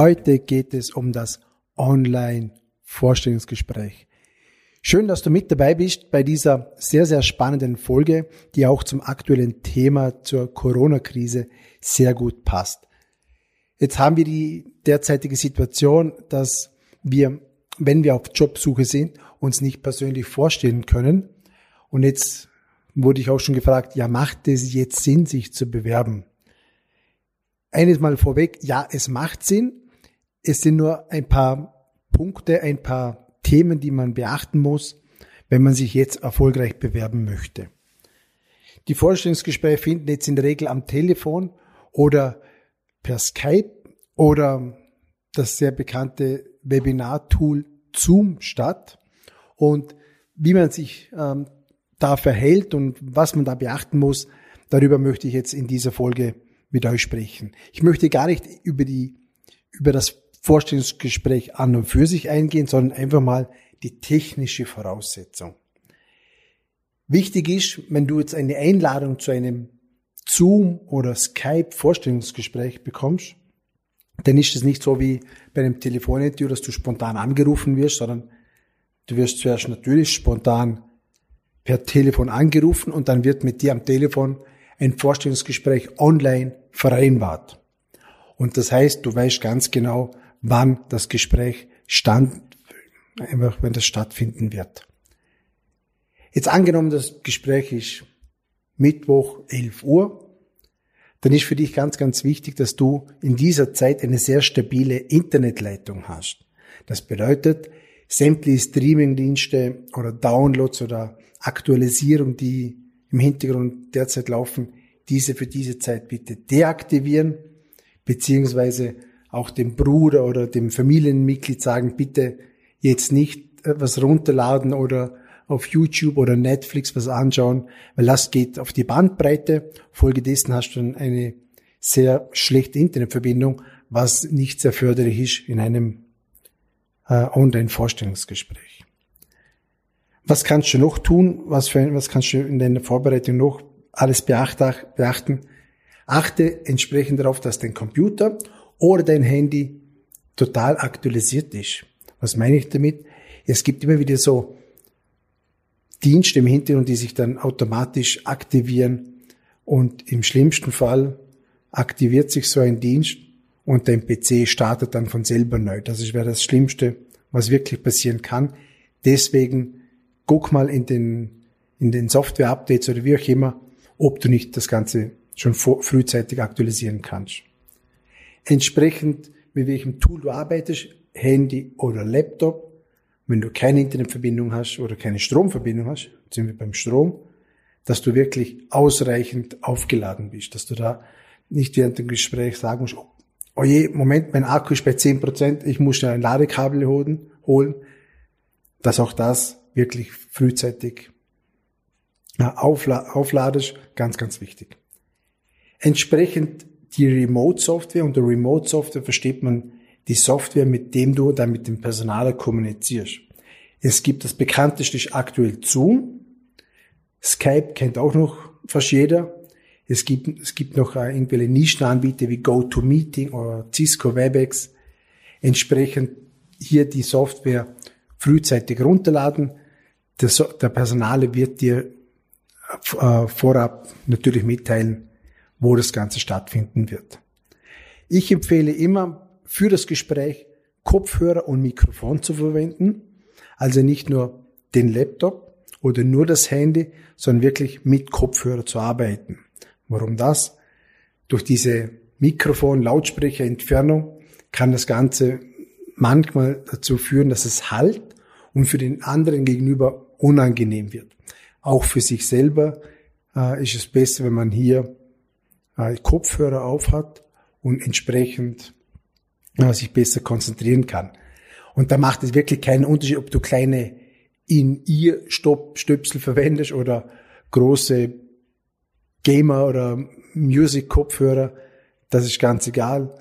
Heute geht es um das Online-Vorstellungsgespräch. Schön, dass du mit dabei bist bei dieser sehr, sehr spannenden Folge, die auch zum aktuellen Thema zur Corona-Krise sehr gut passt. Jetzt haben wir die derzeitige Situation, dass wir, wenn wir auf Jobsuche sind, uns nicht persönlich vorstellen können. Und jetzt wurde ich auch schon gefragt, ja, macht es jetzt Sinn, sich zu bewerben? Eines mal vorweg, ja, es macht Sinn. Es sind nur ein paar Punkte, ein paar Themen, die man beachten muss, wenn man sich jetzt erfolgreich bewerben möchte. Die Vorstellungsgespräche finden jetzt in der Regel am Telefon oder per Skype oder das sehr bekannte Webinar-Tool Zoom statt. Und wie man sich ähm, da verhält und was man da beachten muss, darüber möchte ich jetzt in dieser Folge mit euch sprechen. Ich möchte gar nicht über die, über das Vorstellungsgespräch an und für sich eingehen, sondern einfach mal die technische Voraussetzung. Wichtig ist, wenn du jetzt eine Einladung zu einem Zoom oder Skype Vorstellungsgespräch bekommst, dann ist es nicht so wie bei einem Telefoninterview, dass du spontan angerufen wirst, sondern du wirst zuerst natürlich spontan per Telefon angerufen und dann wird mit dir am Telefon ein Vorstellungsgespräch online vereinbart. Und das heißt, du weißt ganz genau, wann das Gespräch stand, einfach wenn das stattfinden wird. Jetzt angenommen, das Gespräch ist Mittwoch 11 Uhr, dann ist für dich ganz, ganz wichtig, dass du in dieser Zeit eine sehr stabile Internetleitung hast. Das bedeutet, sämtliche Streamingdienste oder Downloads oder Aktualisierung, die im Hintergrund derzeit laufen, diese für diese Zeit bitte deaktivieren, beziehungsweise auch dem Bruder oder dem Familienmitglied sagen, bitte jetzt nicht was runterladen oder auf YouTube oder Netflix was anschauen, weil das geht auf die Bandbreite. Folgedessen hast du dann eine sehr schlechte Internetverbindung, was nicht sehr förderlich ist in einem äh, Online-Vorstellungsgespräch. Was kannst du noch tun? Was, für, was kannst du in deiner Vorbereitung noch alles beachten? Achte entsprechend darauf, dass dein Computer oder dein Handy total aktualisiert ist. Was meine ich damit? Es gibt immer wieder so Dienste im Hintergrund, die sich dann automatisch aktivieren und im schlimmsten Fall aktiviert sich so ein Dienst und dein PC startet dann von selber neu. Das wäre das Schlimmste, was wirklich passieren kann. Deswegen guck mal in den, in den Software-Updates oder wie auch immer, ob du nicht das Ganze schon vor, frühzeitig aktualisieren kannst. Entsprechend, mit welchem Tool du arbeitest, Handy oder Laptop, wenn du keine Internetverbindung hast oder keine Stromverbindung hast, sind wir beim Strom, dass du wirklich ausreichend aufgeladen bist, dass du da nicht während dem Gespräch sagen musst, oh je, Moment, mein Akku ist bei 10%, ich muss schnell ein Ladekabel holen, dass auch das wirklich frühzeitig aufla aufladest, ganz, ganz wichtig. Entsprechend die Remote-Software, unter Remote-Software versteht man die Software, mit dem du dann mit dem Personal kommunizierst. Es gibt das bekannteste aktuell Zoom. Skype kennt auch noch fast jeder. Es gibt, es gibt noch äh, irgendwelche Nischenanbieter wie GoToMeeting oder Cisco WebEx. Entsprechend hier die Software frühzeitig runterladen, der, der Personale wird dir äh, vorab natürlich mitteilen, wo das Ganze stattfinden wird. Ich empfehle immer für das Gespräch Kopfhörer und Mikrofon zu verwenden. Also nicht nur den Laptop oder nur das Handy, sondern wirklich mit Kopfhörer zu arbeiten. Warum das? Durch diese Mikrofon-Lautsprecher-Entfernung kann das Ganze manchmal dazu führen, dass es halt und für den anderen gegenüber unangenehm wird. Auch für sich selber äh, ist es besser, wenn man hier Kopfhörer aufhat und entsprechend äh, sich besser konzentrieren kann. Und da macht es wirklich keinen Unterschied, ob du kleine in ihr Stöpsel verwendest oder große Gamer oder Music Kopfhörer. Das ist ganz egal.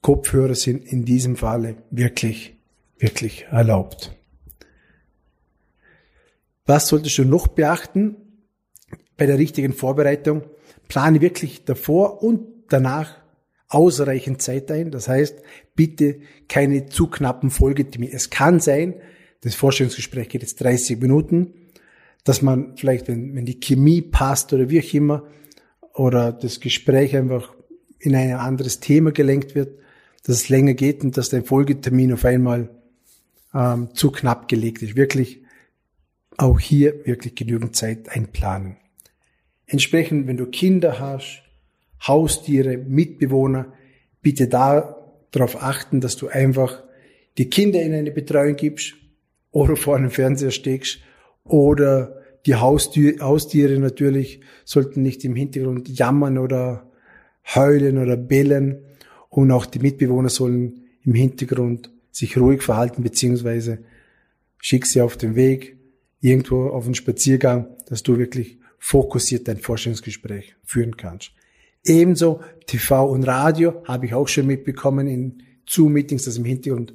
Kopfhörer sind in diesem Falle wirklich, wirklich erlaubt. Was solltest du noch beachten bei der richtigen Vorbereitung? Plane wirklich davor und danach ausreichend Zeit ein. Das heißt, bitte keine zu knappen Folgetermine. Es kann sein, das Vorstellungsgespräch geht jetzt 30 Minuten, dass man vielleicht, wenn, wenn die Chemie passt oder wie auch immer, oder das Gespräch einfach in ein anderes Thema gelenkt wird, dass es länger geht und dass dein Folgetermin auf einmal ähm, zu knapp gelegt ist. Wirklich auch hier wirklich genügend Zeit einplanen. Entsprechend, wenn du Kinder hast, Haustiere, Mitbewohner, bitte da darauf achten, dass du einfach die Kinder in eine Betreuung gibst oder vor einem Fernseher steckst oder die Haustiere, Haustiere natürlich sollten nicht im Hintergrund jammern oder heulen oder bellen und auch die Mitbewohner sollen im Hintergrund sich ruhig verhalten beziehungsweise schick sie auf den Weg irgendwo auf einen Spaziergang, dass du wirklich fokussiert dein Forschungsgespräch führen kannst. Ebenso TV und Radio habe ich auch schon mitbekommen in Zoom-Meetings, dass im Hintergrund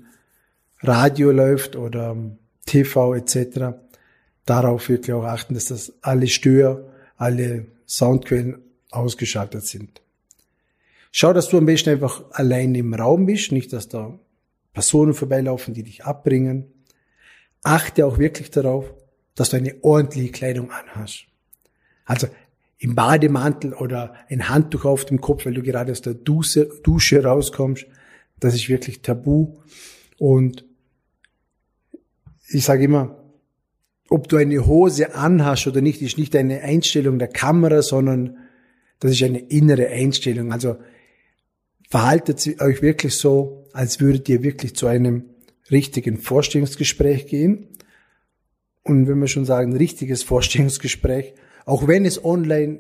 Radio läuft oder TV etc. Darauf wirklich auch achten, dass das alle Stör, alle Soundquellen ausgeschaltet sind. Schau, dass du am besten einfach allein im Raum bist, nicht, dass da Personen vorbeilaufen, die dich abbringen. Achte auch wirklich darauf, dass du eine ordentliche Kleidung anhast. Also im Bademantel oder ein Handtuch auf dem Kopf, weil du gerade aus der Dusche, Dusche rauskommst, das ist wirklich tabu. Und ich sage immer, ob du eine Hose anhast oder nicht, ist nicht eine Einstellung der Kamera, sondern das ist eine innere Einstellung. Also verhaltet euch wirklich so, als würdet ihr wirklich zu einem richtigen Vorstellungsgespräch gehen. Und wenn wir schon sagen, richtiges Vorstellungsgespräch, auch wenn es online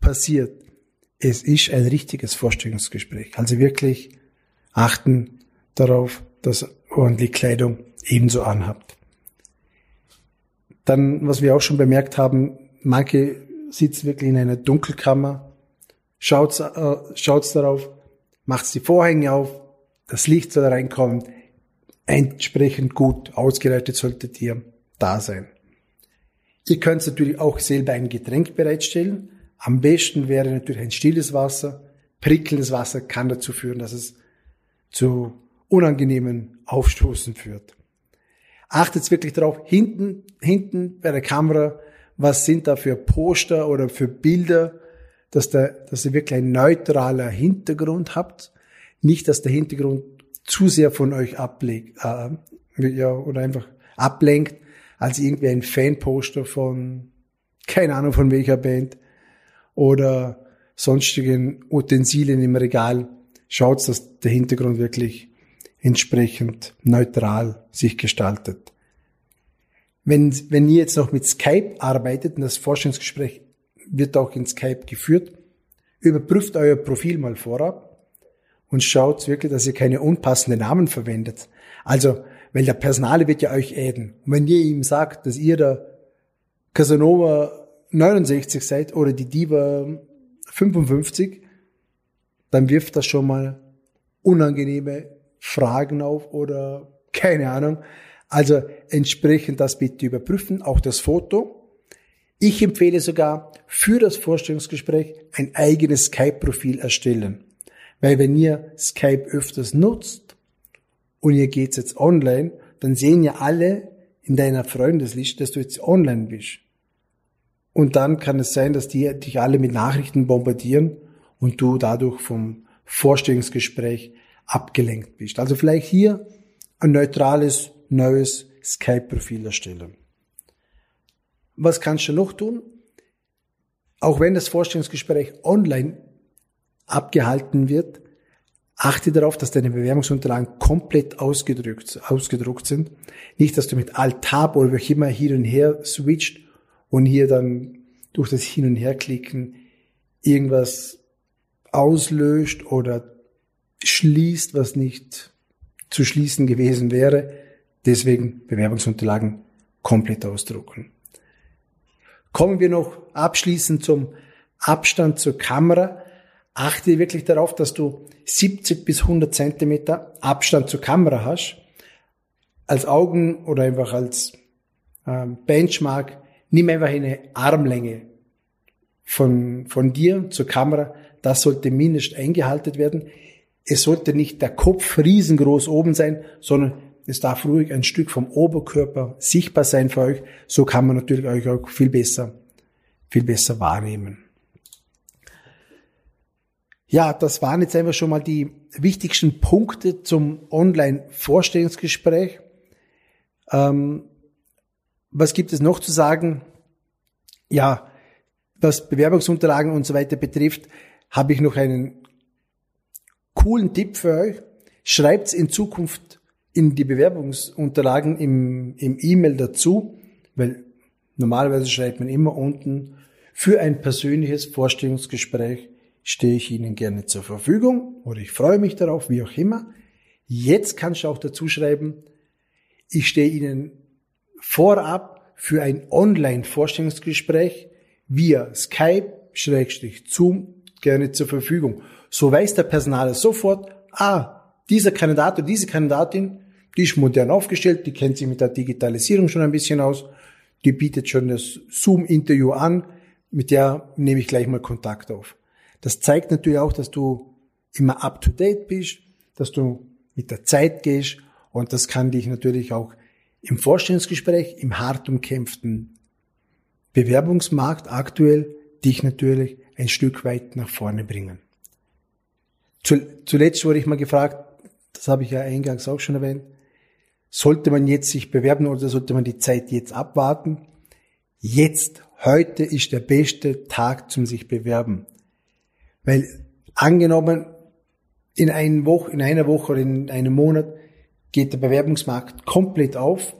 passiert, es ist ein richtiges Vorstellungsgespräch. Also wirklich achten darauf, dass ordentlich Kleidung ebenso anhabt. Dann, was wir auch schon bemerkt haben, manche sitzen wirklich in einer Dunkelkammer, schaut äh, schaut's darauf, macht die Vorhänge auf, das Licht soll reinkommen, entsprechend gut ausgeleitet solltet ihr da sein. Ihr könnt natürlich auch selber ein Getränk bereitstellen. Am besten wäre natürlich ein stilles Wasser. Prickelndes Wasser kann dazu führen, dass es zu unangenehmen Aufstoßen führt. Achtet wirklich darauf, hinten, hinten bei der Kamera, was sind da für Poster oder für Bilder, dass, da, dass ihr wirklich ein neutraler Hintergrund habt. Nicht, dass der Hintergrund zu sehr von euch ablegt, äh, ja, oder einfach ablenkt, als irgendwie ein Fanposter von, keine Ahnung von welcher Band oder sonstigen Utensilien im Regal. Schaut, dass der Hintergrund wirklich entsprechend neutral sich gestaltet. Wenn, wenn ihr jetzt noch mit Skype arbeitet und das Forschungsgespräch wird auch in Skype geführt, überprüft euer Profil mal vorab und schaut wirklich, dass ihr keine unpassenden Namen verwendet. Also weil der Personale wird ja euch äden. Und wenn ihr ihm sagt, dass ihr der Casanova 69 seid oder die Diva 55, dann wirft das schon mal unangenehme Fragen auf oder keine Ahnung. Also entsprechend das bitte überprüfen, auch das Foto. Ich empfehle sogar für das Vorstellungsgespräch ein eigenes Skype-Profil erstellen. Weil wenn ihr Skype öfters nutzt, und ihr geht's jetzt online, dann sehen ja alle in deiner Freundesliste, dass du jetzt online bist. Und dann kann es sein, dass die dich alle mit Nachrichten bombardieren und du dadurch vom Vorstellungsgespräch abgelenkt bist. Also vielleicht hier ein neutrales, neues Skype-Profil erstellen. Was kannst du noch tun? Auch wenn das Vorstellungsgespräch online abgehalten wird, Achte darauf, dass deine Bewerbungsunterlagen komplett ausgedruckt, ausgedruckt sind. Nicht, dass du mit Alt-Tab oder wie immer hier und her switcht und hier dann durch das Hin- und Herklicken irgendwas auslöscht oder schließt, was nicht zu schließen gewesen wäre. Deswegen Bewerbungsunterlagen komplett ausdrucken. Kommen wir noch abschließend zum Abstand zur Kamera achte wirklich darauf, dass du 70 bis 100 Zentimeter Abstand zur Kamera hast. Als Augen oder einfach als ähm, Benchmark, nimm einfach eine Armlänge von, von dir zur Kamera, das sollte mindestens eingehalten werden. Es sollte nicht der Kopf riesengroß oben sein, sondern es darf ruhig ein Stück vom Oberkörper sichtbar sein für euch. So kann man natürlich euch auch viel besser, viel besser wahrnehmen. Ja, das waren jetzt einfach schon mal die wichtigsten Punkte zum Online-Vorstellungsgespräch. Ähm, was gibt es noch zu sagen? Ja, was Bewerbungsunterlagen und so weiter betrifft, habe ich noch einen coolen Tipp für euch. Schreibt in Zukunft in die Bewerbungsunterlagen im, im E-Mail dazu, weil normalerweise schreibt man immer unten, für ein persönliches Vorstellungsgespräch stehe ich Ihnen gerne zur Verfügung oder ich freue mich darauf, wie auch immer. Jetzt kannst du auch dazu schreiben, ich stehe Ihnen vorab für ein Online-Vorstellungsgespräch via Skype, Schrägstrich, Zoom gerne zur Verfügung. So weiß der Personaler sofort, ah, dieser Kandidat oder diese Kandidatin, die ist modern aufgestellt, die kennt sich mit der Digitalisierung schon ein bisschen aus, die bietet schon das Zoom-Interview an, mit der nehme ich gleich mal Kontakt auf. Das zeigt natürlich auch, dass du immer up to date bist, dass du mit der Zeit gehst und das kann dich natürlich auch im Vorstellungsgespräch, im hart umkämpften Bewerbungsmarkt aktuell dich natürlich ein Stück weit nach vorne bringen. Zuletzt wurde ich mal gefragt, das habe ich ja eingangs auch schon erwähnt, sollte man jetzt sich bewerben oder sollte man die Zeit jetzt abwarten? Jetzt, heute ist der beste Tag zum sich bewerben. Weil angenommen, in, einer Woche, in einer Woche oder in einem Monat geht der Bewerbungsmarkt komplett auf.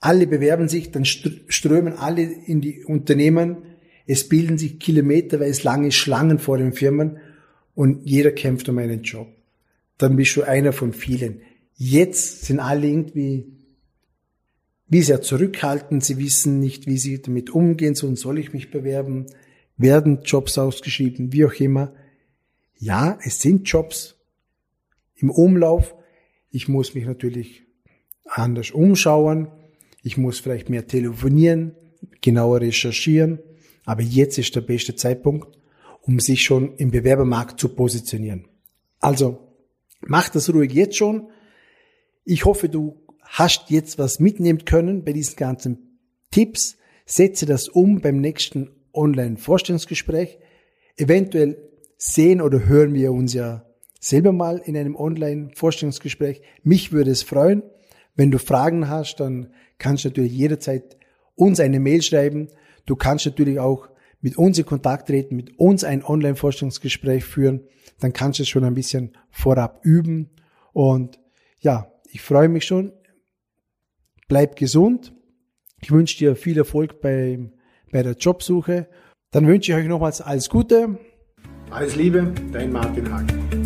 Alle bewerben sich, dann strömen alle in die Unternehmen. Es bilden sich kilometerweise lange Schlangen vor den Firmen und jeder kämpft um einen Job. Dann bist du einer von vielen. Jetzt sind alle irgendwie wie sehr zurückhaltend, sie wissen nicht, wie sie damit umgehen sollen, soll ich mich bewerben, werden Jobs ausgeschrieben, wie auch immer. Ja, es sind Jobs im Umlauf. Ich muss mich natürlich anders umschauen. Ich muss vielleicht mehr telefonieren, genauer recherchieren. Aber jetzt ist der beste Zeitpunkt, um sich schon im Bewerbermarkt zu positionieren. Also, mach das ruhig jetzt schon. Ich hoffe, du hast jetzt was mitnehmen können bei diesen ganzen Tipps. Setze das um beim nächsten Online-Vorstellungsgespräch. Eventuell sehen oder hören wir uns ja selber mal in einem Online-Vorstellungsgespräch. Mich würde es freuen. Wenn du Fragen hast, dann kannst du natürlich jederzeit uns eine Mail schreiben. Du kannst natürlich auch mit uns in Kontakt treten, mit uns ein Online-Vorstellungsgespräch führen. Dann kannst du es schon ein bisschen vorab üben. Und ja, ich freue mich schon. Bleib gesund. Ich wünsche dir viel Erfolg bei, bei der Jobsuche. Dann wünsche ich euch nochmals alles Gute. Alles Liebe, dein Martin Hagen.